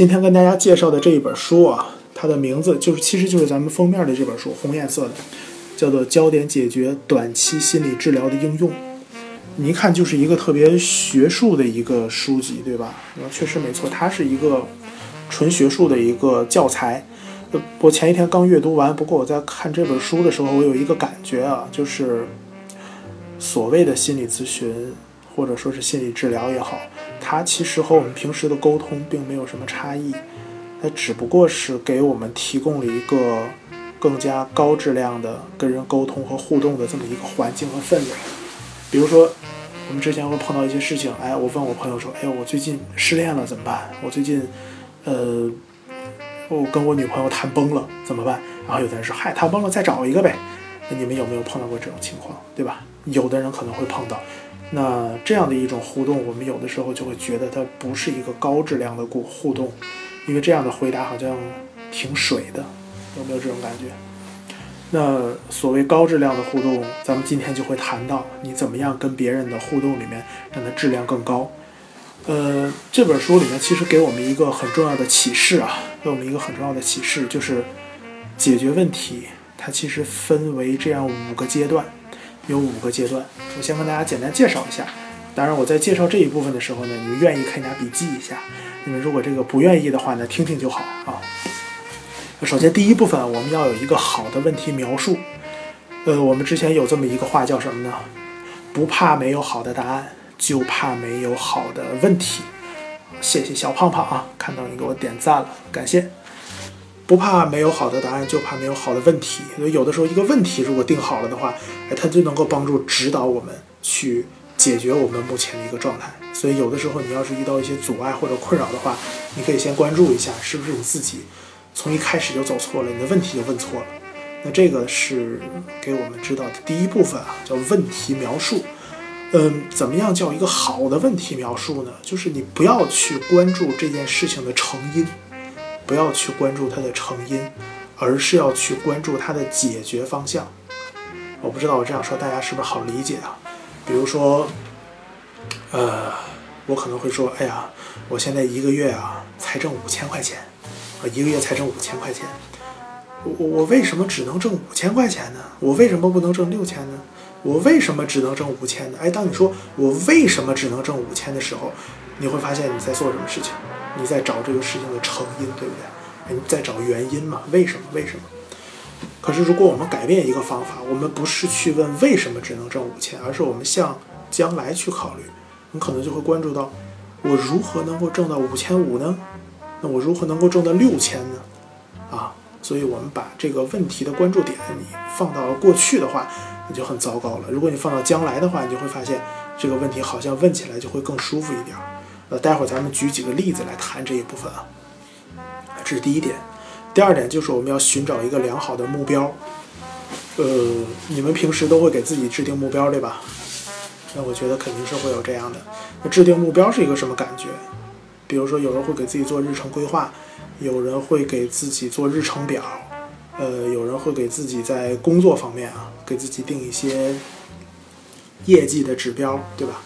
今天跟大家介绍的这一本书啊，它的名字就是其实就是咱们封面的这本书，红颜色的，叫做《焦点解决短期心理治疗的应用》。你一看就是一个特别学术的一个书籍，对吧？确实没错，它是一个纯学术的一个教材。我前一天刚阅读完，不过我在看这本书的时候，我有一个感觉啊，就是所谓的心理咨询或者说是心理治疗也好，它其实和我们平时的沟通并没有什么差异，它只不过是给我们提供了一个更加高质量的跟人沟通和互动的这么一个环境和氛围。比如说，我们之前会碰到一些事情，哎，我问我朋友说，哎，我最近失恋了怎么办？我最近，呃。我跟我女朋友谈崩了怎么办？然后有的人说：“嗨，谈崩了再找一个呗。”那你们有没有碰到过这种情况，对吧？有的人可能会碰到。那这样的一种互动，我们有的时候就会觉得它不是一个高质量的互互动，因为这样的回答好像挺水的，有没有这种感觉？那所谓高质量的互动，咱们今天就会谈到你怎么样跟别人的互动里面让它质量更高。呃，这本书里面其实给我们一个很重要的启示啊，给我们一个很重要的启示，就是解决问题，它其实分为这样五个阶段，有五个阶段。我先跟大家简单介绍一下。当然，我在介绍这一部分的时候呢，你愿意可以拿笔记一下。你们如果这个不愿意的话呢，听听就好啊。首先，第一部分我们要有一个好的问题描述。呃，我们之前有这么一个话叫什么呢？不怕没有好的答案。就怕没有好的问题，谢谢小胖胖啊！看到你给我点赞了，感谢。不怕没有好的答案，就怕没有好的问题。所以有的时候一个问题如果定好了的话，哎，它就能够帮助指导我们去解决我们目前的一个状态。所以有的时候你要是遇到一些阻碍或者困扰的话，你可以先关注一下是不是你自己从一开始就走错了，你的问题就问错了。那这个是给我们知道的第一部分啊，叫问题描述。嗯，怎么样叫一个好的问题描述呢？就是你不要去关注这件事情的成因，不要去关注它的成因，而是要去关注它的解决方向。我不知道我这样说大家是不是好理解啊？比如说，呃，我可能会说，哎呀，我现在一个月啊才挣五千块钱，啊，一个月才挣五千块钱，我我为什么只能挣五千块钱呢？我为什么不能挣六千呢？我为什么只能挣五千呢？哎，当你说我为什么只能挣五千的时候，你会发现你在做什么事情？你在找这个事情的成因，对不对？你在找原因嘛？为什么？为什么？可是如果我们改变一个方法，我们不是去问为什么只能挣五千，而是我们向将来去考虑，你可能就会关注到我如何能够挣到五千五呢？那我如何能够挣到六千呢？啊，所以我们把这个问题的关注点你放到了过去的话。你就很糟糕了。如果你放到将来的话，你就会发现这个问题好像问起来就会更舒服一点。呃，待会儿咱们举几个例子来谈这一部分啊。这是第一点。第二点就是我们要寻找一个良好的目标。呃，你们平时都会给自己制定目标对吧？那我觉得肯定是会有这样的。那制定目标是一个什么感觉？比如说有人会给自己做日程规划，有人会给自己做日程表。呃，有人会给自己在工作方面啊，给自己定一些业绩的指标，对吧？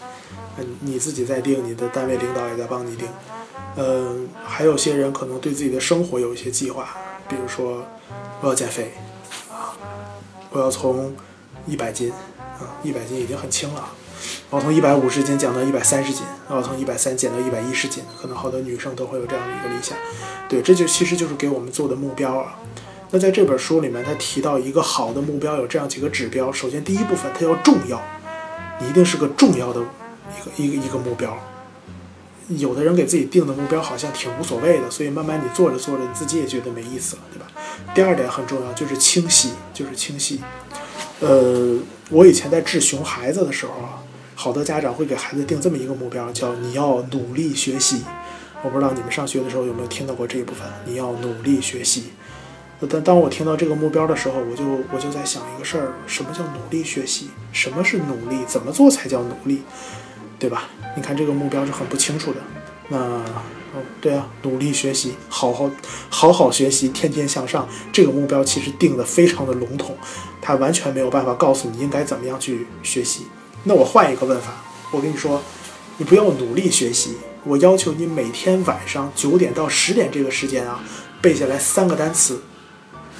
你自己在定，你的单位领导也在帮你定。嗯，还有些人可能对自己的生活有一些计划，比如说我要减肥啊，我要从一百斤啊，一百斤已经很轻了，我要从一百五十斤减到一百三十斤，我要从一百三减到一百一十斤，可能好多女生都会有这样的一个理想。对，这就其实就是给我们做的目标啊。那在这本书里面，他提到一个好的目标有这样几个指标。首先，第一部分它要重要，你一定是个重要的一个一个一个目标。有的人给自己定的目标好像挺无所谓的，所以慢慢你做着做着，你自己也觉得没意思了，对吧？第二点很重要，就是清晰，就是清晰。呃，我以前在治熊孩子的时候啊，好多家长会给孩子定这么一个目标，叫你要努力学习。我不知道你们上学的时候有没有听到过这一部分，你要努力学习。但当我听到这个目标的时候，我就我就在想一个事儿：什么叫努力学习？什么是努力？怎么做才叫努力？对吧？你看这个目标是很不清楚的。那，哦，对啊，努力学习，好好好好学习，天天向上。这个目标其实定的非常的笼统，它完全没有办法告诉你应该怎么样去学习。那我换一个问法，我跟你说，你不要努力学习，我要求你每天晚上九点到十点这个时间啊，背下来三个单词。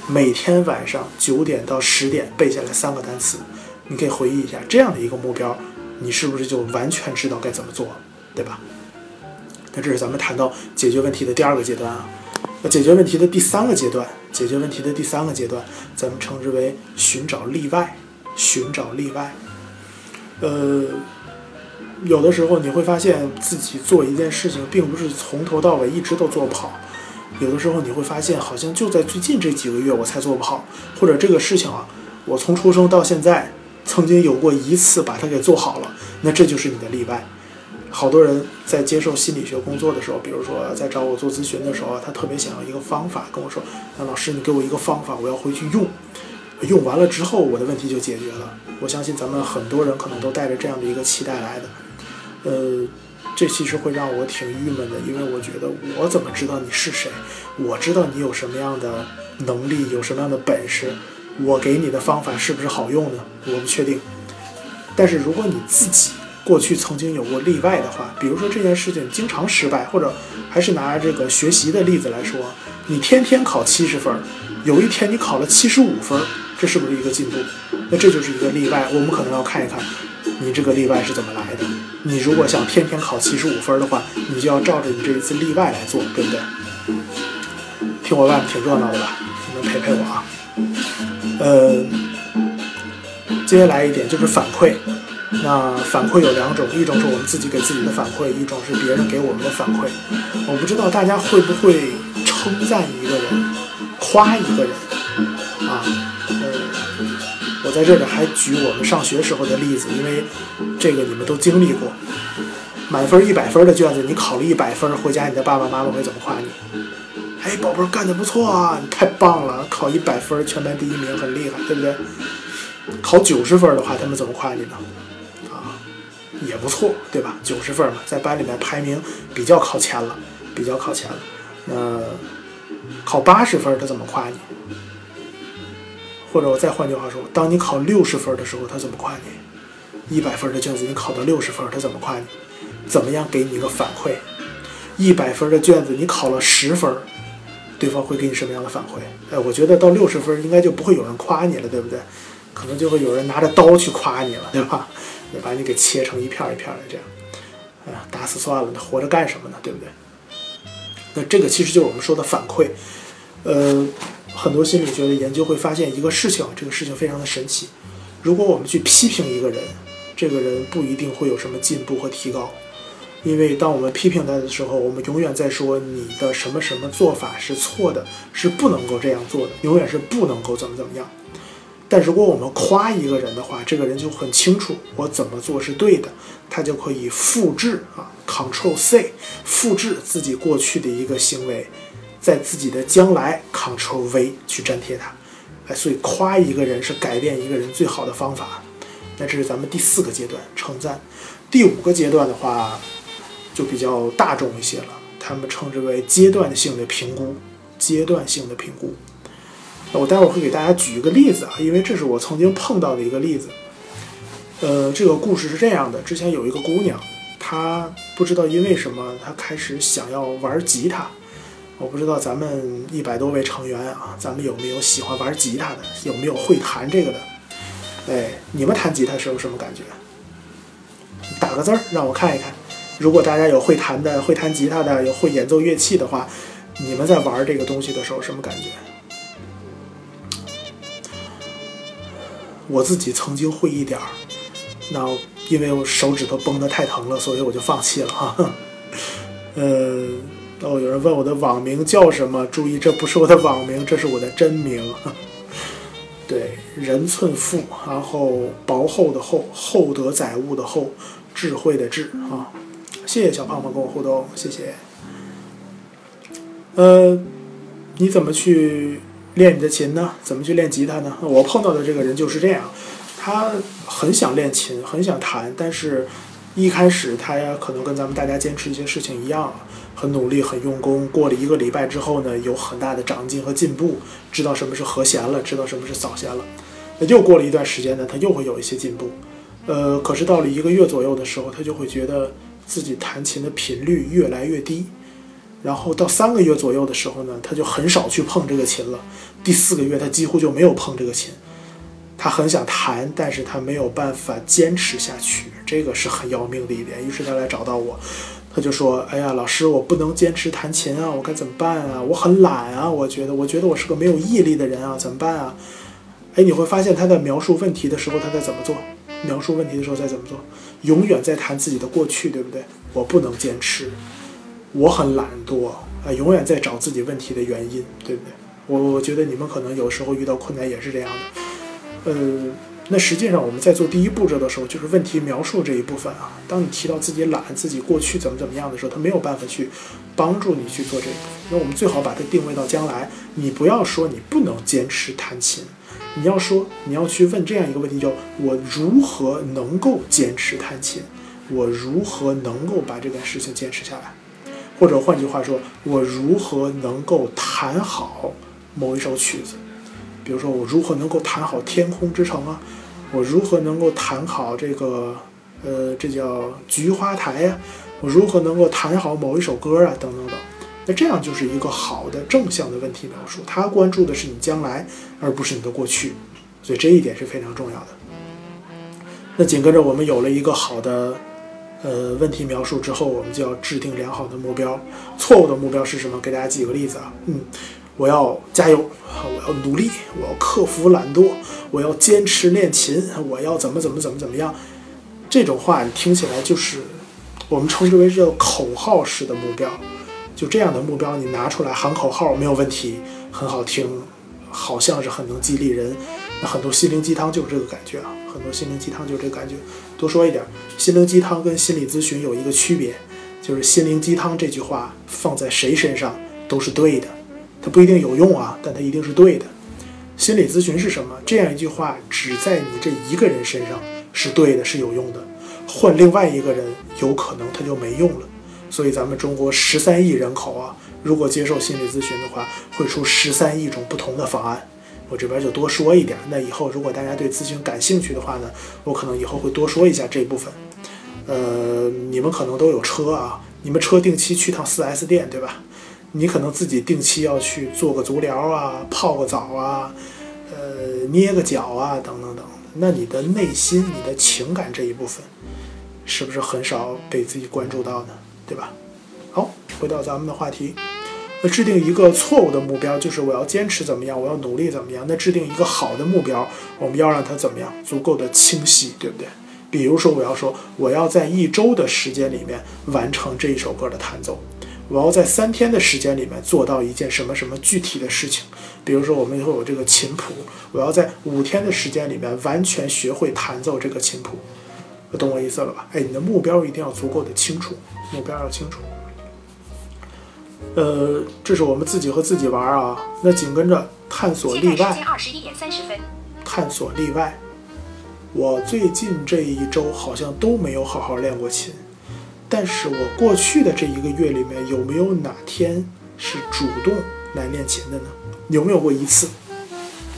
每天晚上九点到十点背下来三个单词，你可以回忆一下这样的一个目标，你是不是就完全知道该怎么做，对吧？那这是咱们谈到解决问题的第二个阶段啊。那解决问题的第三个阶段，解决问题的第三个阶段，咱们称之为寻找例外。寻找例外，呃，有的时候你会发现自己做一件事情，并不是从头到尾一直都做不好。有的时候你会发现，好像就在最近这几个月我才做不好，或者这个事情啊，我从出生到现在曾经有过一次把它给做好了，那这就是你的例外。好多人在接受心理学工作的时候，比如说在找我做咨询的时候，他特别想要一个方法，跟我说：“那老师，你给我一个方法，我要回去用，用完了之后我的问题就解决了。”我相信咱们很多人可能都带着这样的一个期待来的，呃。这其实会让我挺郁闷的，因为我觉得我怎么知道你是谁？我知道你有什么样的能力，有什么样的本事，我给你的方法是不是好用呢？我不确定。但是如果你自己过去曾经有过例外的话，比如说这件事情经常失败，或者还是拿这个学习的例子来说，你天天考七十分，有一天你考了七十五分，这是不是一个进步？那这就是一个例外，我们可能要看一看。你这个例外是怎么来的？你如果想天天考七十五分的话，你就要照着你这一次例外来做，对不对？听我外面挺热闹的吧？你们陪陪我啊。呃，接下来一点就是反馈。那反馈有两种，一种是我们自己给自己的反馈，一种是别人给我们的反馈。我不知道大家会不会称赞一个人，夸一个人啊？呃我在这里还举我们上学时候的例子，因为这个你们都经历过。满分一百分的卷子，你考了一百分，回家你的爸爸妈妈会怎么夸你？哎，宝贝儿干得不错啊，你太棒了，考一百分，全班第一名，很厉害，对不对？考九十分的话，他们怎么夸你呢？啊，也不错，对吧？九十分嘛，在班里面排名比较靠前了，比较靠前了。那考八十分，他怎么夸你？或者我再换句话说，当你考六十分的时候，他怎么夸你？一百分的卷子你考到六十分，他怎么夸你？怎么样给你一个反馈？一百分的卷子你考了十分，对方会给你什么样的反馈？哎，我觉得到六十分应该就不会有人夸你了，对不对？可能就会有人拿着刀去夸你了，对吧？也把你给切成一片一片的这样，哎呀，打死算了，你活着干什么呢？对不对？那这个其实就是我们说的反馈，呃。很多心理学的研究会发现一个事情，这个事情非常的神奇。如果我们去批评一个人，这个人不一定会有什么进步和提高，因为当我们批评他的时候，我们永远在说你的什么什么做法是错的，是不能够这样做的，永远是不能够怎么怎么样。但如果我们夸一个人的话，这个人就很清楚我怎么做是对的，他就可以复制啊，Control C，复制自己过去的一个行为。在自己的将来，Control V 去粘贴它，哎，所以夸一个人是改变一个人最好的方法。那这是咱们第四个阶段，称赞。第五个阶段的话，就比较大众一些了，他们称之为阶段性的评估。阶段性的评估，我待会儿会给大家举一个例子啊，因为这是我曾经碰到的一个例子。呃，这个故事是这样的：之前有一个姑娘，她不知道因为什么，她开始想要玩吉他。我不知道咱们一百多位成员啊，咱们有没有喜欢玩吉他的？有没有会弹这个的？哎，你们弹吉他时候什么感觉？打个字儿让我看一看。如果大家有会弹的、会弹吉他的、有会演奏乐器的话，你们在玩这个东西的时候什么感觉？我自己曾经会一点儿，那因为我手指头绷得太疼了，所以我就放弃了哈。呃。哦，有人问我的网名叫什么？注意，这不是我的网名，这是我的真名。对，人寸富，然后薄厚的厚，厚德载物的厚，智慧的智啊！谢谢小胖胖跟我互动，谢谢。呃，你怎么去练你的琴呢？怎么去练吉他呢？我碰到的这个人就是这样，他很想练琴，很想弹，但是一开始他，可能跟咱们大家坚持一些事情一样。很努力，很用功。过了一个礼拜之后呢，有很大的长进和进步，知道什么是和弦了，知道什么是扫弦了。那又过了一段时间呢，他又会有一些进步。呃，可是到了一个月左右的时候，他就会觉得自己弹琴的频率越来越低，然后到三个月左右的时候呢，他就很少去碰这个琴了。第四个月，他几乎就没有碰这个琴。他很想弹，但是他没有办法坚持下去，这个是很要命的一点。于是他来找到我，他就说：“哎呀，老师，我不能坚持弹琴啊，我该怎么办啊？我很懒啊，我觉得，我觉得我是个没有毅力的人啊，怎么办啊？”哎，你会发现他在描述问题的时候，他在怎么做？描述问题的时候在怎么做？永远在谈自己的过去，对不对？我不能坚持，我很懒惰啊，永远在找自己问题的原因，对不对？我我觉得你们可能有时候遇到困难也是这样的。呃，那实际上我们在做第一步骤的时候，就是问题描述这一部分啊。当你提到自己懒、自己过去怎么怎么样的时候，他没有办法去帮助你去做这个。那我们最好把它定位到将来。你不要说你不能坚持弹琴，你要说你要去问这样一个问题：就我如何能够坚持弹琴？我如何能够把这件事情坚持下来？或者换句话说，我如何能够弹好某一首曲子？比如说，我如何能够弹好《天空之城》啊？我如何能够弹好这个，呃，这叫《菊花台》呀？我如何能够弹好某一首歌啊？等等等。那这样就是一个好的正向的问题描述，他关注的是你将来，而不是你的过去，所以这一点是非常重要的。那紧跟着我们有了一个好的，呃，问题描述之后，我们就要制定良好的目标。错误的目标是什么？给大家举个例子啊，嗯。我要加油，我要努力，我要克服懒惰，我要坚持练琴，我要怎么怎么怎么怎么样？这种话你听起来就是我们称之为叫口号式的目标。就这样的目标，你拿出来喊口号没有问题，很好听，好像是很能激励人。那很多心灵鸡汤就是这个感觉啊，很多心灵鸡汤就是这个感觉。多说一点，心灵鸡汤跟心理咨询有一个区别，就是心灵鸡汤这句话放在谁身上都是对的。它不一定有用啊，但它一定是对的。心理咨询是什么？这样一句话只在你这一个人身上是对的，是有用的。换另外一个人，有可能他就没用了。所以咱们中国十三亿人口啊，如果接受心理咨询的话，会出十三亿种不同的方案。我这边就多说一点。那以后如果大家对咨询感兴趣的话呢，我可能以后会多说一下这部分。呃，你们可能都有车啊，你们车定期去趟 4S 店，对吧？你可能自己定期要去做个足疗啊，泡个澡啊，呃，捏个脚啊，等等等。那你的内心、你的情感这一部分，是不是很少被自己关注到呢？对吧？好，回到咱们的话题，那制定一个错误的目标，就是我要坚持怎么样，我要努力怎么样。那制定一个好的目标，我们要让它怎么样，足够的清晰，对不对？比如说，我要说我要在一周的时间里面完成这一首歌的弹奏。我要在三天的时间里面做到一件什么什么具体的事情，比如说我们会有这个琴谱，我要在五天的时间里面完全学会弹奏这个琴谱，懂我意思了吧？哎，你的目标一定要足够的清楚，目标要清楚。呃，这是我们自己和自己玩啊，那紧跟着探索例外。探索例外。我最近这一周好像都没有好好练过琴。但是我过去的这一个月里面，有没有哪天是主动来练琴的呢？有没有过一次？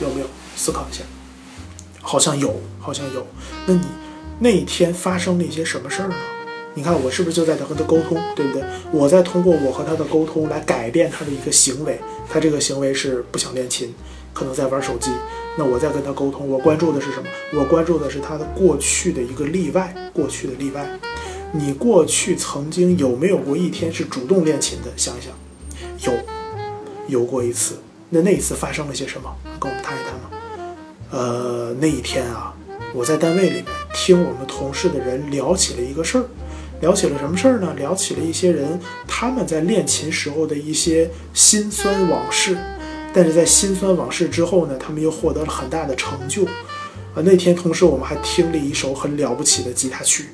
有没有思考一下？好像有，好像有。那你那一天发生了一些什么事儿呢？你看我是不是就在和他沟通，对不对？我在通过我和他的沟通来改变他的一个行为。他这个行为是不想练琴，可能在玩手机。那我在跟他沟通，我关注的是什么？我关注的是他的过去的一个例外，过去的例外。你过去曾经有没有过一天是主动练琴的？想一想，有，有过一次。那那一次发生了些什么？跟我们谈一谈吗？呃，那一天啊，我在单位里面听我们同事的人聊起了一个事儿，聊起了什么事儿呢？聊起了一些人他们在练琴时候的一些辛酸往事。但是在辛酸往事之后呢，他们又获得了很大的成就。啊，那天同时我们还听了一首很了不起的吉他曲。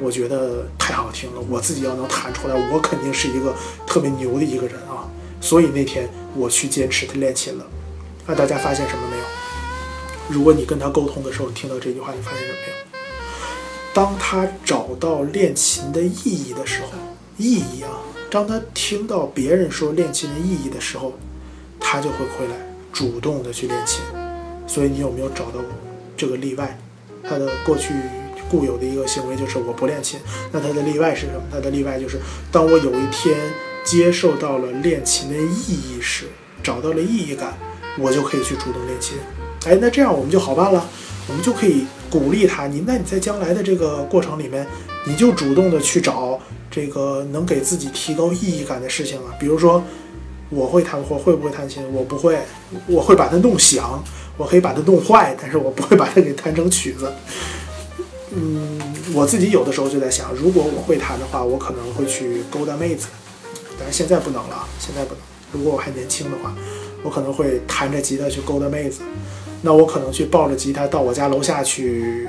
我觉得太好听了，我自己要能弹出来，我肯定是一个特别牛的一个人啊！所以那天我去坚持练琴了。那大家发现什么没有？如果你跟他沟通的时候听到这句话，你发现什么没有？当他找到练琴的意义的时候，意义啊！当他听到别人说练琴的意义的时候，他就会回来主动的去练琴。所以你有没有找到这个例外？他的过去。固有的一个行为就是我不练琴。那他的例外是什么？他的例外就是当我有一天接受到了练琴的意义时，找到了意义感，我就可以去主动练琴。哎，那这样我们就好办了，我们就可以鼓励他。你那你在将来的这个过程里面，你就主动的去找这个能给自己提高意义感的事情啊，比如说。我会弹，或会不会弹琴？我不会，我会把它弄响，我可以把它弄坏，但是我不会把它给弹成曲子。嗯，我自己有的时候就在想，如果我会弹的话，我可能会去勾搭妹子，但是现在不能了，现在不能。如果我还年轻的话，我可能会弹着吉他去勾搭妹子，那我可能去抱着吉他到我家楼下去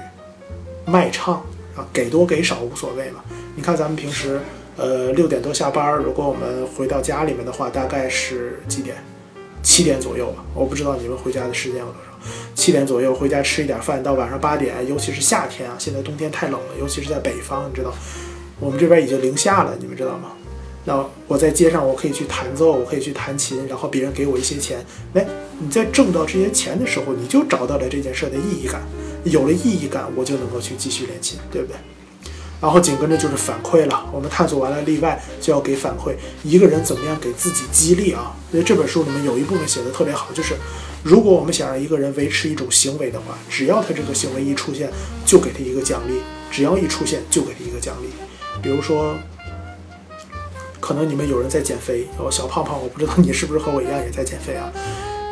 卖唱啊，给多给少无所谓嘛。你看咱们平时。呃，六点多下班，如果我们回到家里面的话，大概是几点？七点左右吧。我不知道你们回家的时间有多少。七点左右回家吃一点饭，到晚上八点，尤其是夏天啊，现在冬天太冷了，尤其是在北方，你知道，我们这边已经零下了，你们知道吗？那我在街上，我可以去弹奏，我可以去弹琴，然后别人给我一些钱。哎，你在挣到这些钱的时候，你就找到了这件事的意义感，有了意义感，我就能够去继续练琴，对不对？然后紧跟着就是反馈了。我们探索完了例外，就要给反馈。一个人怎么样给自己激励啊？所以这本书里面有一部分写的特别好，就是如果我们想让一个人维持一种行为的话，只要他这个行为一出现，就给他一个奖励；只要一出现，就给他一个奖励。比如说，可能你们有人在减肥，哦，小胖胖，我不知道你是不是和我一样也在减肥啊？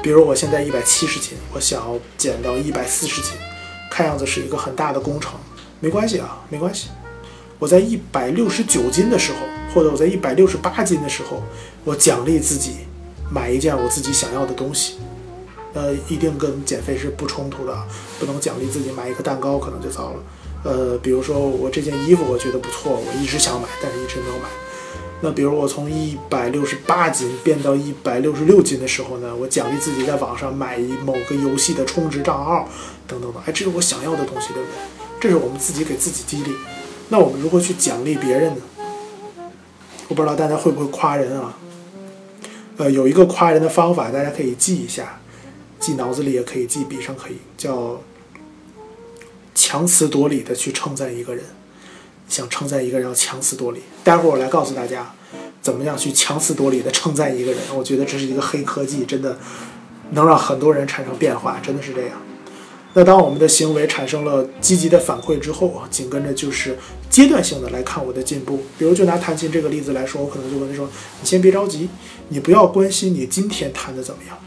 比如我现在一百七十斤，我想要减到一百四十斤，看样子是一个很大的工程。没关系啊，没关系。我在一百六十九斤的时候，或者我在一百六十八斤的时候，我奖励自己买一件我自己想要的东西。呃，一定跟减肥是不冲突的，不能奖励自己买一个蛋糕，可能就糟了。呃，比如说我这件衣服我觉得不错，我一直想买，但是一直没有买。那比如我从一百六十八斤变到一百六十六斤的时候呢，我奖励自己在网上买一某个游戏的充值账号，等等等。哎，这是我想要的东西，对不对？这是我们自己给自己激励。那我们如何去奖励别人呢？我不知道大家会不会夸人啊？呃，有一个夸人的方法，大家可以记一下，记脑子里也可以，记笔上可以，叫强词夺理的去称赞一个人。想称赞一个人，要强词夺理。待会儿我来告诉大家，怎么样去强词夺理的称赞一个人。我觉得这是一个黑科技，真的能让很多人产生变化，真的是这样。那当我们的行为产生了积极的反馈之后啊，紧跟着就是阶段性的来看我的进步。比如就拿弹琴这个例子来说，我可能就跟他说：“你先别着急，你不要关心你今天弹的怎么样。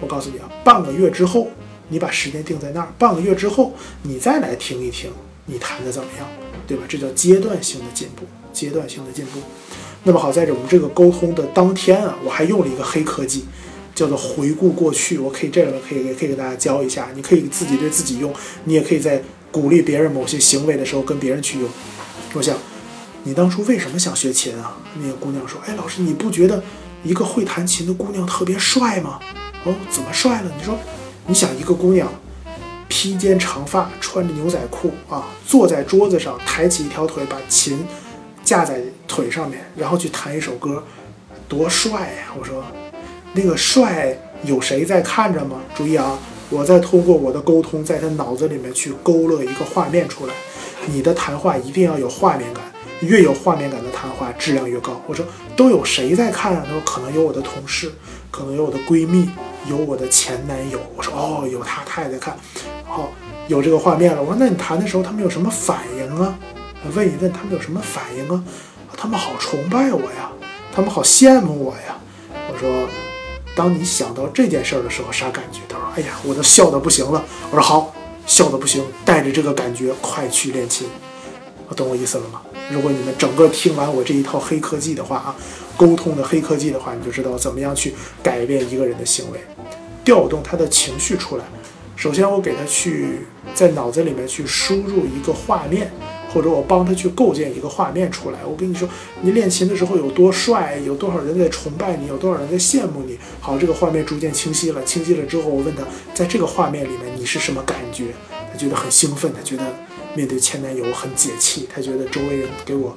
我告诉你啊，半个月之后，你把时间定在那儿，半个月之后你再来听一听你弹的怎么样，对吧？这叫阶段性的进步，阶段性的进步。那么好在我们这个沟通的当天啊，我还用了一个黑科技。”叫做回顾过去，我可以这样可以可以给大家教一下，你可以自己对自己用，你也可以在鼓励别人某些行为的时候跟别人去用。我想，你当初为什么想学琴啊？那个姑娘说：“哎，老师，你不觉得一个会弹琴的姑娘特别帅吗？”哦，怎么帅了？你说，你想一个姑娘披肩长发，穿着牛仔裤啊，坐在桌子上，抬起一条腿，把琴架在腿上面，然后去弹一首歌，多帅呀！我说。那个帅有谁在看着吗？注意啊，我在通过我的沟通，在他脑子里面去勾勒一个画面出来。你的谈话一定要有画面感，越有画面感的谈话质量越高。我说都有谁在看啊？他说可能有我的同事，可能有我的闺蜜，有我的前男友。我说哦，有他，他也在看。好，有这个画面了。我说那你谈的时候他们有什么反应啊？问一问他们有什么反应啊？他们好崇拜我呀，他们好羡慕我呀。我说。当你想到这件事儿的时候，啥感觉？他说：“哎呀，我都笑得不行了。”我说：“好，笑得不行，带着这个感觉快去练琴。”我懂我意思了吗？如果你们整个听完我这一套黑科技的话啊，沟通的黑科技的话，你就知道怎么样去改变一个人的行为，调动他的情绪出来。首先，我给他去在脑子里面去输入一个画面。或者我帮他去构建一个画面出来。我跟你说，你练琴的时候有多帅，有多少人在崇拜你，有多少人在羡慕你。好，这个画面逐渐清晰了。清晰了之后，我问他，在这个画面里面你是什么感觉？他觉得很兴奋，他觉得面对前男友很解气，他觉得周围人给我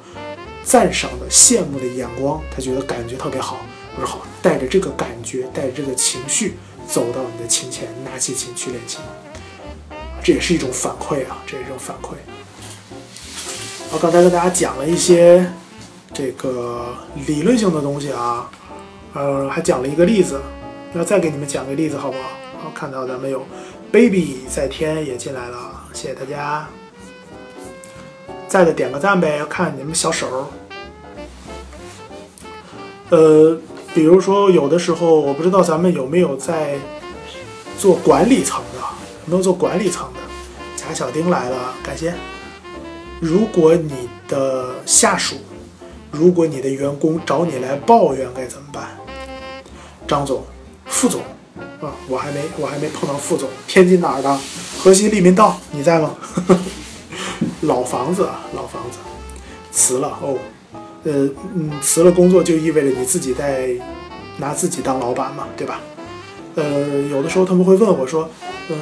赞赏的、羡慕的眼光，他觉得感觉特别好。我说好，带着这个感觉，带着这个情绪，走到你的琴前，拿起琴去练琴。这也是一种反馈啊，这也是一种反馈。我刚才跟大家讲了一些这个理论性的东西啊，呃，还讲了一个例子，要再给你们讲个例子好不好？好，看到咱们有 baby 在天也进来了，谢谢大家，在的点个赞呗，看你们小手儿。呃，比如说有的时候，我不知道咱们有没有在做管理层的，有没有做管理层的？贾小丁来了，感谢。如果你的下属，如果你的员工找你来抱怨，该怎么办？张总、副总啊，我还没我还没碰到副总。天津哪儿的？河西利民道，你在吗？老房子啊，老房子，辞了哦。呃，嗯，辞了工作就意味着你自己在拿自己当老板嘛，对吧？呃，有的时候他们会问我说，嗯，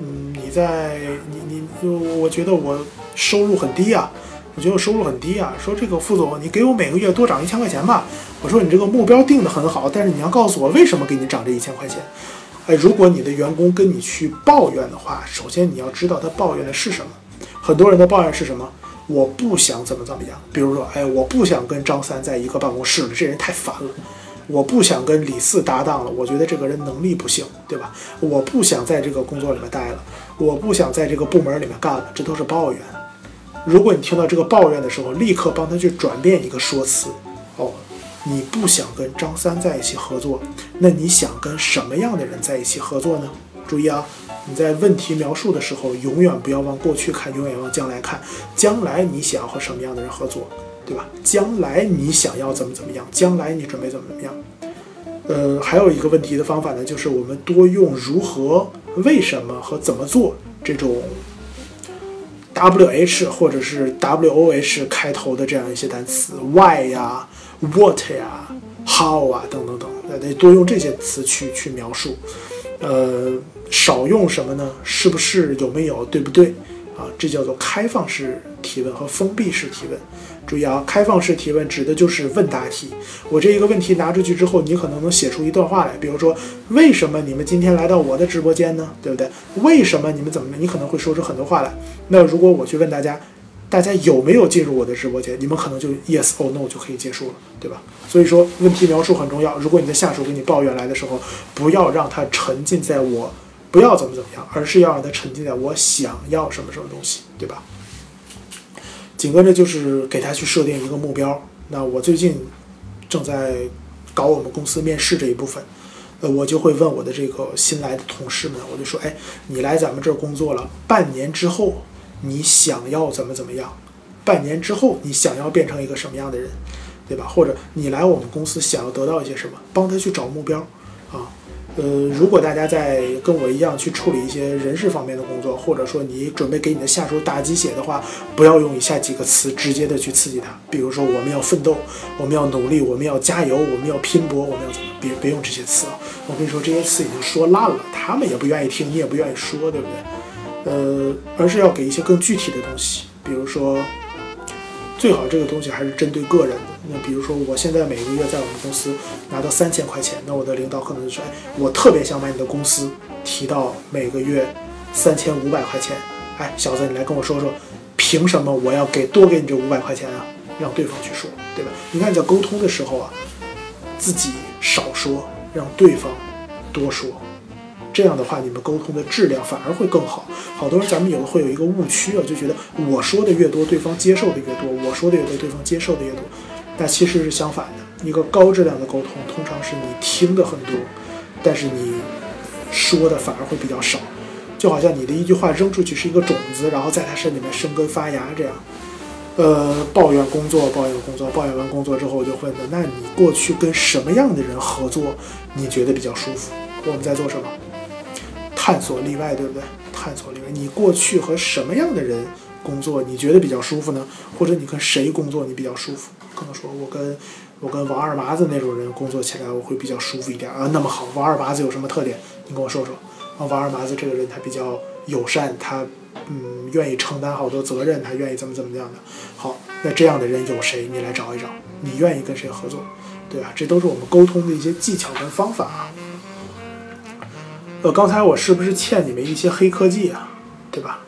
嗯，你在你你，我觉得我收入很低啊，我觉得我收入很低啊。说这个副总，你给我每个月多涨一千块钱吧。我说你这个目标定的很好，但是你要告诉我为什么给你涨这一千块钱。哎，如果你的员工跟你去抱怨的话，首先你要知道他抱怨的是什么。很多人的抱怨是什么？我不想怎么怎么样，比如说，哎，我不想跟张三在一个办公室了，这人太烦了。我不想跟李四搭档了，我觉得这个人能力不行，对吧？我不想在这个工作里面待了，我不想在这个部门里面干了，这都是抱怨。如果你听到这个抱怨的时候，立刻帮他去转变一个说辞。哦，你不想跟张三在一起合作，那你想跟什么样的人在一起合作呢？注意啊。你在问题描述的时候，永远不要往过去看，永远往将来看。将来你想要和什么样的人合作，对吧？将来你想要怎么怎么样？将来你准备怎么怎么样？呃，还有一个问题的方法呢，就是我们多用如何、为什么和怎么做这种 W H 或者是 W O H 开头的这样一些单词，Why 呀、What 呀、How 啊等等等，那得多用这些词去去描述。呃。少用什么呢？是不是有没有？对不对？啊，这叫做开放式提问和封闭式提问。注意啊，开放式提问指的就是问答题。我这一个问题拿出去之后，你可能能写出一段话来。比如说，为什么你们今天来到我的直播间呢？对不对？为什么你们怎么？你可能会说出很多话来。那如果我去问大家，大家有没有进入我的直播间？你们可能就 yes or no 就可以结束了，对吧？所以说，问题描述很重要。如果你的下属给你抱怨来的时候，不要让他沉浸在我。不要怎么怎么样，而是要让他沉浸在我想要什么什么东西，对吧？紧跟着就是给他去设定一个目标。那我最近正在搞我们公司面试这一部分，呃，我就会问我的这个新来的同事们，我就说，哎，你来咱们这儿工作了半年之后，你想要怎么怎么样？半年之后你想要变成一个什么样的人，对吧？或者你来我们公司想要得到一些什么？帮他去找目标啊。呃，如果大家在跟我一样去处理一些人事方面的工作，或者说你准备给你的下属打鸡血的话，不要用以下几个词直接的去刺激他。比如说，我们要奋斗，我们要努力，我们要加油，我们要拼搏，我们要怎么？别别用这些词啊！我跟你说，这些词已经说烂了，他们也不愿意听，你也不愿意说，对不对？呃，而是要给一些更具体的东西，比如说。最好这个东西还是针对个人的。那比如说，我现在每个月在我们公司拿到三千块钱，那我的领导可能就说：“哎，我特别想把你的公司提到每个月三千五百块钱。”哎，小子，你来跟我说说，凭什么我要给多给你这五百块钱啊？让对方去说，对吧？你看你在沟通的时候啊，自己少说，让对方多说。这样的话，你们沟通的质量反而会更好。好多人，咱们有的会有一个误区啊，就觉得我说的越多，对方接受的越多；我说的越多，对方接受的越多。但其实是相反的。一个高质量的沟通，通常是你听的很多，但是你说的反而会比较少。就好像你的一句话扔出去是一个种子，然后在他身里面生根发芽这样。呃，抱怨工作，抱怨工作，抱怨完工作之后，我就问他：那你过去跟什么样的人合作，你觉得比较舒服？我们在做什么？探索例外，对不对？探索例外，你过去和什么样的人工作，你觉得比较舒服呢？或者你跟谁工作你比较舒服？可能说我跟我跟王二麻子那种人工作起来我会比较舒服一点啊。那么好，王二麻子有什么特点？你跟我说说。啊，王二麻子这个人他比较友善，他嗯愿意承担好多责任，他愿意怎么怎么样的。好，那这样的人有谁？你来找一找，你愿意跟谁合作？对吧？这都是我们沟通的一些技巧跟方法啊。呃，刚才我是不是欠你们一些黑科技啊？对吧？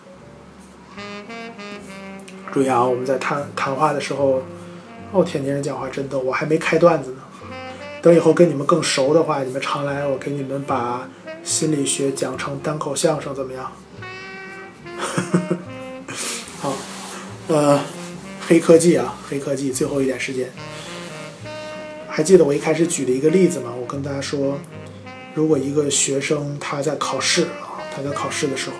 注意啊，我们在谈谈话的时候，哦，天津人讲话真逗，我还没开段子呢。等以后跟你们更熟的话，你们常来，我给你们把心理学讲成单口相声，怎么样？好，呃，黑科技啊，黑科技，最后一点时间。还记得我一开始举的一个例子吗？我跟大家说，如果一个学生他在考试啊，他在考试的时候，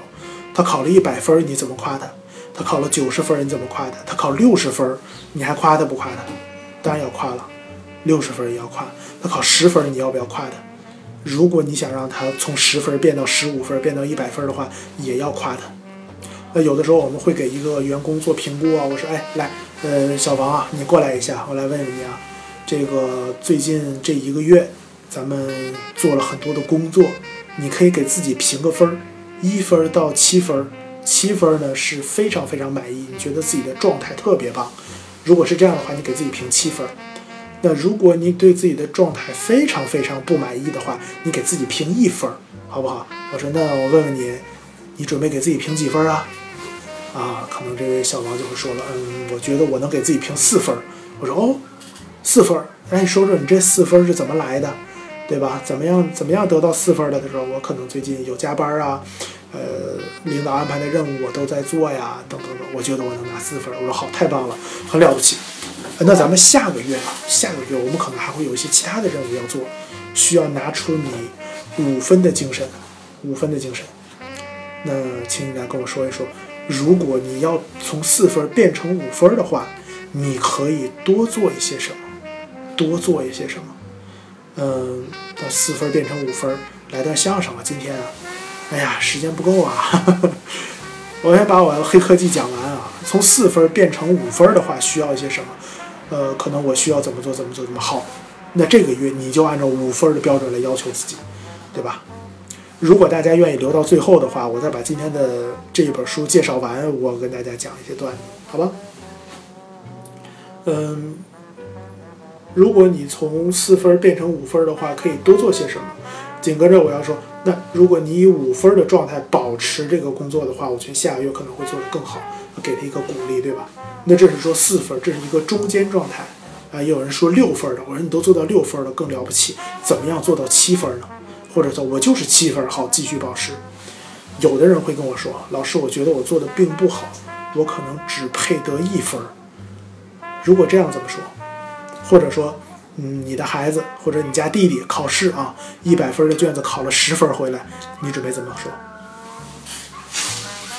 他考了一百分，你怎么夸他？他考了九十分，你怎么夸他？他考六十分，你还夸他不夸他？当然要夸了，六十分也要夸。他考十分，你要不要夸他？如果你想让他从十分变到十五分，变到一百分的话，也要夸他。那有的时候我们会给一个员工做评估啊，我说，哎，来，呃，小王啊，你过来一下，我来问问你啊，这个最近这一个月，咱们做了很多的工作，你可以给自己评个分儿，一分到七分。七分呢是非常非常满意，你觉得自己的状态特别棒。如果是这样的话，你给自己评七分。那如果你对自己的状态非常非常不满意的话，你给自己评一分，好不好？我说，那我问问你，你准备给自己评几分啊？啊，可能这位小王就会说了，嗯，我觉得我能给自己评四分。我说，哦，四分。那你说说你这四分是怎么来的，对吧？怎么样怎么样得到四分了的？他说，我可能最近有加班啊。呃，领导安排的任务我都在做呀，等等等，我觉得我能拿四分。我说好，太棒了，很了不起。那咱们下个月啊，下个月我们可能还会有一些其他的任务要做，需要拿出你五分的精神，五分的精神。那请你来跟我说一说，如果你要从四分变成五分的话，你可以多做一些什么？多做一些什么？嗯，那四分变成五分，来段相声吧，今天啊。哎呀，时间不够啊！我先把我的黑科技讲完啊。从四分变成五分的话，需要一些什么？呃，可能我需要怎么做？怎么做？怎么好？那这个月你就按照五分的标准来要求自己，对吧？如果大家愿意留到最后的话，我再把今天的这一本书介绍完，我跟大家讲一些段子，好吧？嗯，如果你从四分变成五分的话，可以多做些什么？紧跟着我要说。那如果你以五分的状态保持这个工作的话，我觉得下个月可能会做得更好，给他一个鼓励，对吧？那这是说四分，这是一个中间状态啊。也有人说六分的，我说你都做到六分了，更了不起。怎么样做到七分呢？或者说，我就是七分，好，继续保持。有的人会跟我说，老师，我觉得我做的并不好，我可能只配得一分。如果这样怎么说？或者说？嗯，你的孩子或者你家弟弟考试啊，一百分的卷子考了十分回来，你准备怎么说？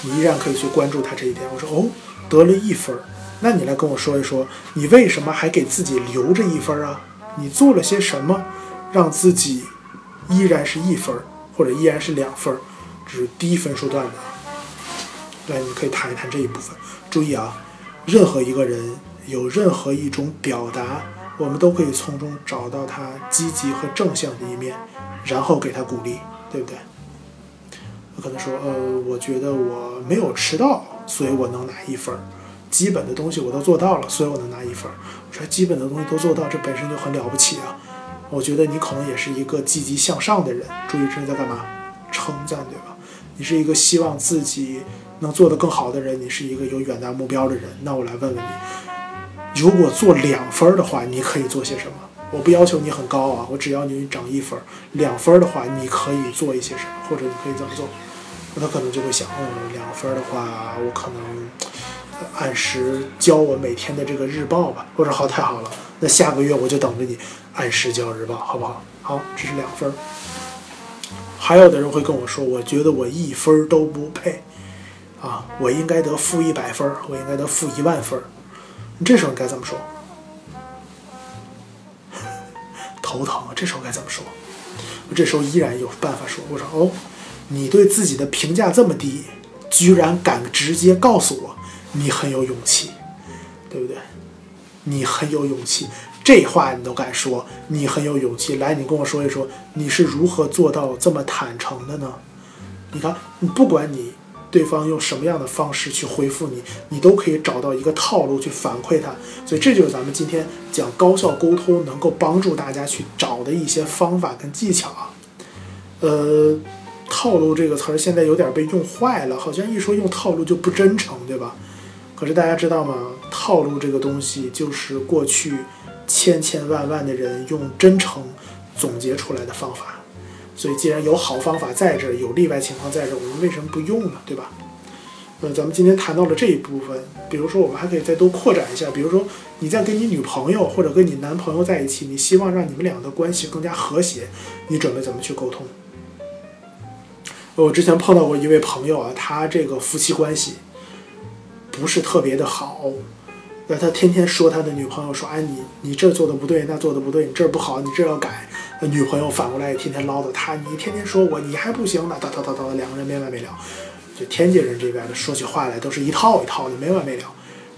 你依然可以去关注他这一点。我说哦，得了一分，那你来跟我说一说，你为什么还给自己留着一分啊？你做了些什么，让自己依然是一分，或者依然是两分，只是低分数段的？来，你可以谈一谈这一部分。注意啊，任何一个人有任何一种表达。我们都可以从中找到他积极和正向的一面，然后给他鼓励，对不对？我可能说，呃，我觉得我没有迟到，所以我能拿一分儿。基本的东西我都做到了，所以我能拿一分儿。我说，基本的东西都做到，这本身就很了不起啊。我觉得你可能也是一个积极向上的人。注意这是在干嘛？称赞，对吧？你是一个希望自己能做得更好的人，你是一个有远大目标的人。那我来问问你。如果做两分的话，你可以做些什么？我不要求你很高啊，我只要你涨一分。两分的话，你可以做一些什么？或者你可以怎么做？那他可能就会想，嗯，两分的话，我可能按时交我每天的这个日报吧。我说好，太好了，那下个月我就等着你按时交日报，好不好？好，这是两分。还有的人会跟我说，我觉得我一分都不配啊，我应该得负一百分，我应该得负一万分。你这时候该怎么说？头疼！这时候该怎么说？我这时候依然有办法说。我说：“哦，你对自己的评价这么低，居然敢直接告诉我，你很有勇气，对不对？你很有勇气，这话你都敢说，你很有勇气。来，你跟我说一说，你是如何做到这么坦诚的呢？你看，不管你。”对方用什么样的方式去回复你，你都可以找到一个套路去反馈他。所以这就是咱们今天讲高效沟通能够帮助大家去找的一些方法跟技巧啊。呃，套路这个词儿现在有点被用坏了，好像一说用套路就不真诚，对吧？可是大家知道吗？套路这个东西就是过去千千万万的人用真诚总结出来的方法。所以，既然有好方法在这儿，有例外情况在这儿，我们为什么不用呢？对吧？呃，咱们今天谈到了这一部分，比如说，我们还可以再多扩展一下。比如说，你在跟你女朋友或者跟你男朋友在一起，你希望让你们俩的关系更加和谐，你准备怎么去沟通？我之前碰到过一位朋友啊，他这个夫妻关系不是特别的好，那他天天说他的女朋友说：“哎，你你这做的不对，那做的不对，你这不好，你这要改。”女朋友反过来也天天唠叨他，你天天说我，你还不行呢，叨叨叨叨，两个人没完没了。就天津人这边的说起话来都是一套一套的，没完没了。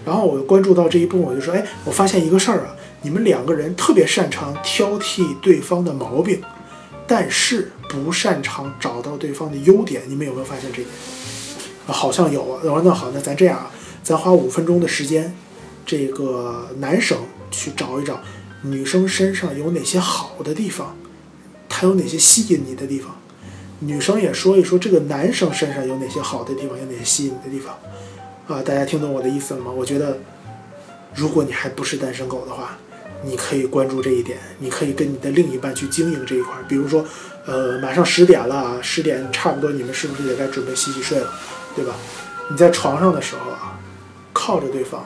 然后我就关注到这一步，我就说，哎，我发现一个事儿啊，你们两个人特别擅长挑剔对方的毛病，但是不擅长找到对方的优点。你们有没有发现这一点？好像有啊。我说那好，那咱这样啊，咱花五分钟的时间，这个男生去找一找。女生身上有哪些好的地方？她有哪些吸引你的地方？女生也说一说这个男生身上有哪些好的地方，有哪些吸引你的地方？啊，大家听懂我的意思了吗？我觉得，如果你还不是单身狗的话，你可以关注这一点，你可以跟你的另一半去经营这一块。比如说，呃，马上十点了，十点差不多，你们是不是也该准备洗洗睡了，对吧？你在床上的时候啊，靠着对方，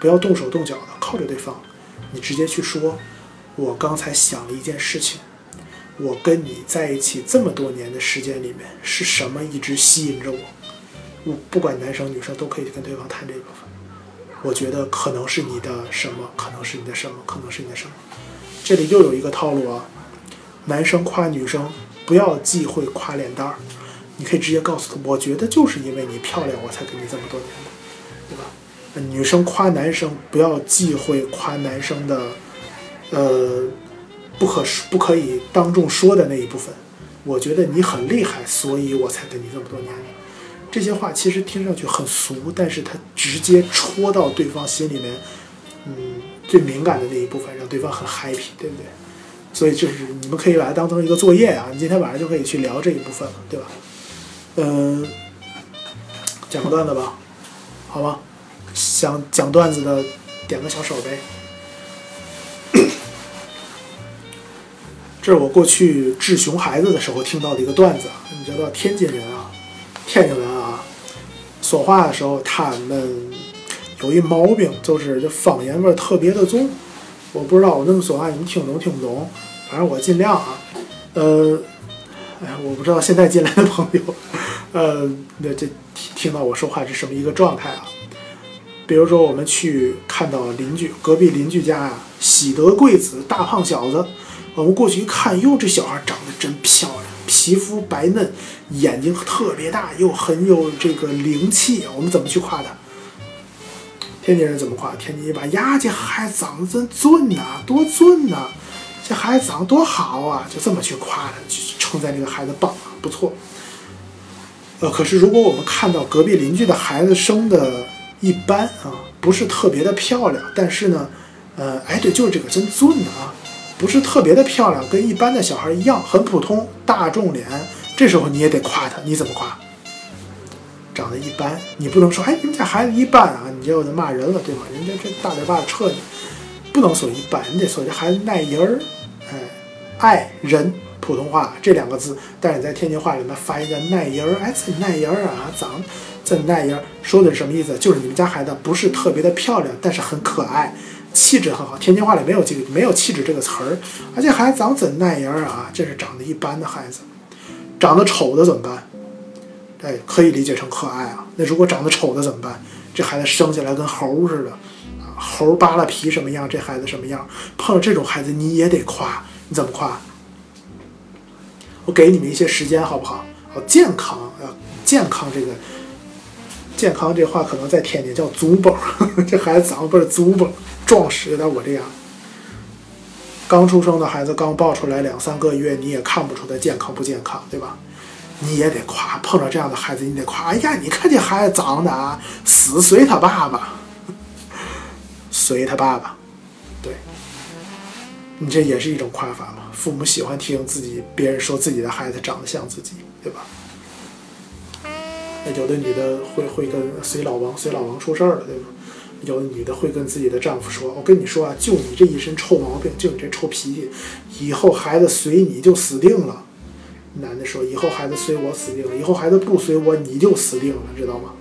不要动手动脚的，靠着对方。你直接去说，我刚才想了一件事情，我跟你在一起这么多年的时间里面，是什么一直吸引着我？我不管男生女生都可以去跟对方谈这部分。我觉得可能是你的什么，可能是你的什么，可能是你的什么。这里又有一个套路啊，男生夸女生不要忌讳夸脸蛋儿，你可以直接告诉他，我觉得就是因为你漂亮，我才跟你这么多年的，女生夸男生不要忌讳夸男生的，呃，不可不可以当众说的那一部分。我觉得你很厉害，所以我才跟你这么多年。这些话其实听上去很俗，但是它直接戳到对方心里面，嗯，最敏感的那一部分，让对方很 happy，对不对？所以就是你们可以把它当成一个作业啊，你今天晚上就可以去聊这一部分了，对吧？嗯，讲个段子吧，好吗？想讲段子的，点个小手呗。这是我过去治熊孩子的时候听到的一个段子。你知道天津人啊，天津人啊，说话的时候他们有一毛病，就是这方言味特别的重。我不知道我那么说话你们听懂听不懂？反正我尽量啊。呃，哎呀，我不知道现在进来的朋友，呃，那这听听到我说话是什么一个状态啊？比如说，我们去看到邻居隔壁邻居家呀，喜得贵子大胖小子，我们过去一看，哟，这小孩长得真漂亮，皮肤白嫩，眼睛特别大，又很有这个灵气。我们怎么去夸他？天津人怎么夸？天津人把呀，这孩子长得真俊呐，多俊呐！这孩子长得多好啊！就这么去夸他，去称赞这个孩子棒，不错。呃，可是如果我们看到隔壁邻居的孩子生的，一般啊，不是特别的漂亮，但是呢，呃，哎，对，就是这个真俊啊，不是特别的漂亮，跟一般的小孩一样，很普通，大众脸。这时候你也得夸他，你怎么夸？长得一般，你不能说，哎，你们家孩子一般啊，你就得骂人了，对吗？人家这大嘴巴子撤你，不能说一般，你得说这孩子耐人儿，哎，爱人，普通话这两个字，但是你在天津话里面发音叫耐人儿，哎，自己耐人儿啊，长。怎那样说的是什么意思？就是你们家孩子不是特别的漂亮，但是很可爱，气质很好。天津话里没有这个没有气质这个词儿，而且孩子长怎那样啊？这是长得一般的孩子，长得丑的怎么办？哎，可以理解成可爱啊。那如果长得丑的怎么办？这孩子生下来跟猴似的啊，猴扒了皮什么样？这孩子什么样？碰到这种孩子你也得夸，你怎么夸？我给你们一些时间好不好？好，健康啊，健康这个。健康这话可能在天津叫“祖蹦”，这孩子长得不是“祖蹦”，壮实的我这样。刚出生的孩子刚抱出来两三个月，你也看不出他健康不健康，对吧？你也得夸，碰到这样的孩子你得夸。哎呀，你看这孩子长得啊，死随他爸爸，随他爸爸。对，你这也是一种夸法嘛。父母喜欢听自己别人说自己的孩子长得像自己，对吧？那有的女的会会跟随老王，随老王出事儿了，对吧？有的女的会跟自己的丈夫说：“我跟你说啊，就你这一身臭毛病，就你这臭脾气，以后孩子随你就死定了。”男的说：“以后孩子随我死定了，以后孩子不随我你就死定了，知道吗？”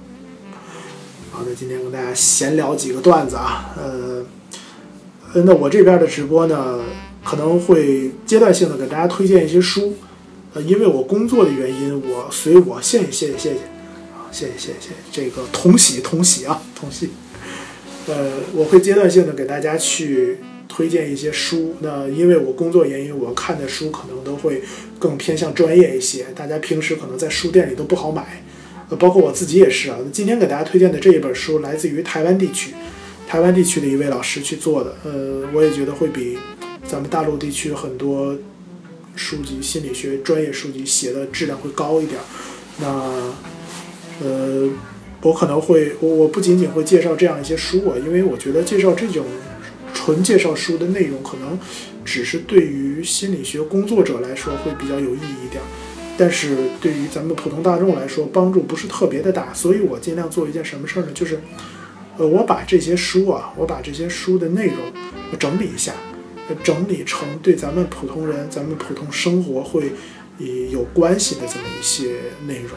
好，那今天跟大家闲聊几个段子啊，呃，那我这边的直播呢，可能会阶段性的给大家推荐一些书，呃，因为我工作的原因，我随我谢谢谢谢谢谢谢谢，谢谢谢谢这个同喜同喜啊，同喜。呃，我会阶段性的给大家去推荐一些书。那因为我工作原因，我看的书可能都会更偏向专业一些，大家平时可能在书店里都不好买。呃，包括我自己也是啊。今天给大家推荐的这一本书来自于台湾地区，台湾地区的一位老师去做的。呃，我也觉得会比咱们大陆地区很多书籍、心理学专业书籍写的质量会高一点。那，呃。我可能会，我我不仅仅会介绍这样一些书啊，因为我觉得介绍这种纯介绍书的内容，可能只是对于心理学工作者来说会比较有意义一点，但是对于咱们普通大众来说，帮助不是特别的大。所以我尽量做一件什么事儿呢？就是，呃，我把这些书啊，我把这些书的内容我整理一下，整理成对咱们普通人、咱们普通生活会有关系的这么一些内容。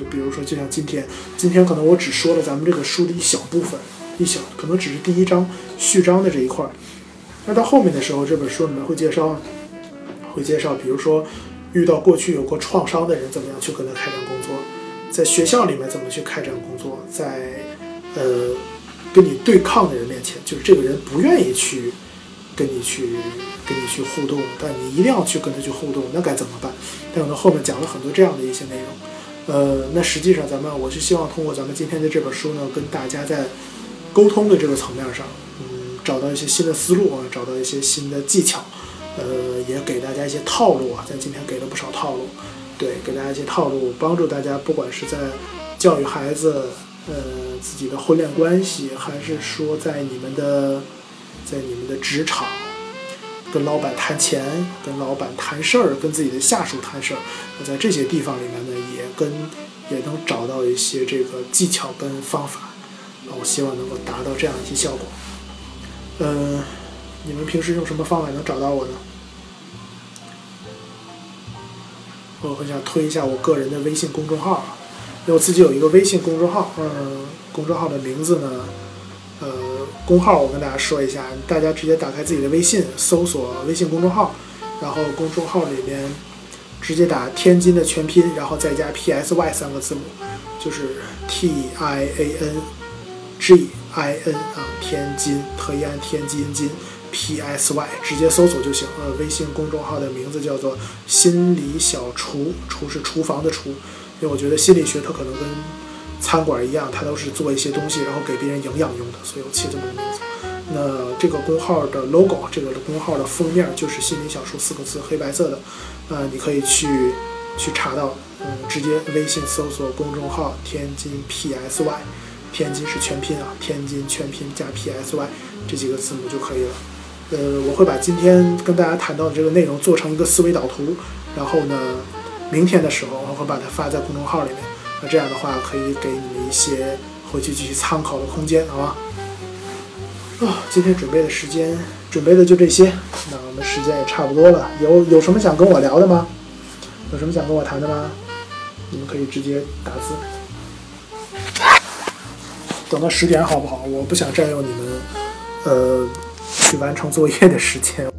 就比如说，就像今天，今天可能我只说了咱们这个书的一小部分，一小，可能只是第一章序章的这一块。那到后面的时候，这本书里面会介绍，会介绍，比如说遇到过去有过创伤的人，怎么样去跟他开展工作，在学校里面怎么去开展工作，在呃跟你对抗的人面前，就是这个人不愿意去跟你去跟你去互动，但你一定要去跟他去互动，那该怎么办？但我后面讲了很多这样的一些内容。呃，那实际上咱们，我是希望通过咱们今天的这本书呢，跟大家在沟通的这个层面上，嗯，找到一些新的思路啊，找到一些新的技巧，呃，也给大家一些套路啊。咱今天给了不少套路，对，给大家一些套路，帮助大家，不管是在教育孩子，呃，自己的婚恋关系，还是说在你们的，在你们的职场。跟老板谈钱，跟老板谈事儿，跟自己的下属谈事儿，那在这些地方里面呢，也跟也能找到一些这个技巧跟方法，啊，我希望能够达到这样一些效果。嗯，你们平时用什么方法能找到我呢？我很想推一下我个人的微信公众号，因为我自己有一个微信公众号，嗯，公众号的名字呢？呃，公号我跟大家说一下，大家直接打开自己的微信，搜索微信公众号，然后公众号里面直接打天津的全拼，然后再加 P S Y 三个字母，就是 T I A N G I N 啊，天津特一安天津津 P S Y，直接搜索就行。呃，微信公众号的名字叫做心理小厨，厨是厨房的厨，因为我觉得心理学它可能跟餐馆一样，它都是做一些东西，然后给别人营养用的，所以我起这么个名字。那这个公号的 logo，这个公号的封面就是“心灵小说”四个字，黑白色的。呃，你可以去去查到，嗯，直接微信搜索公众号“天津 PSY”，天津是全拼啊，天津全拼加 PSY 这几个字母就可以了。呃，我会把今天跟大家谈到的这个内容做成一个思维导图，然后呢，明天的时候我会把它发在公众号里面。那这样的话，可以给你们一些回去继续参考的空间，好吧？啊，今天准备的时间，准备的就这些。那我们时间也差不多了，有有什么想跟我聊的吗？有什么想跟我谈的吗？你们可以直接打字。等到十点好不好？我不想占用你们，呃，去完成作业的时间。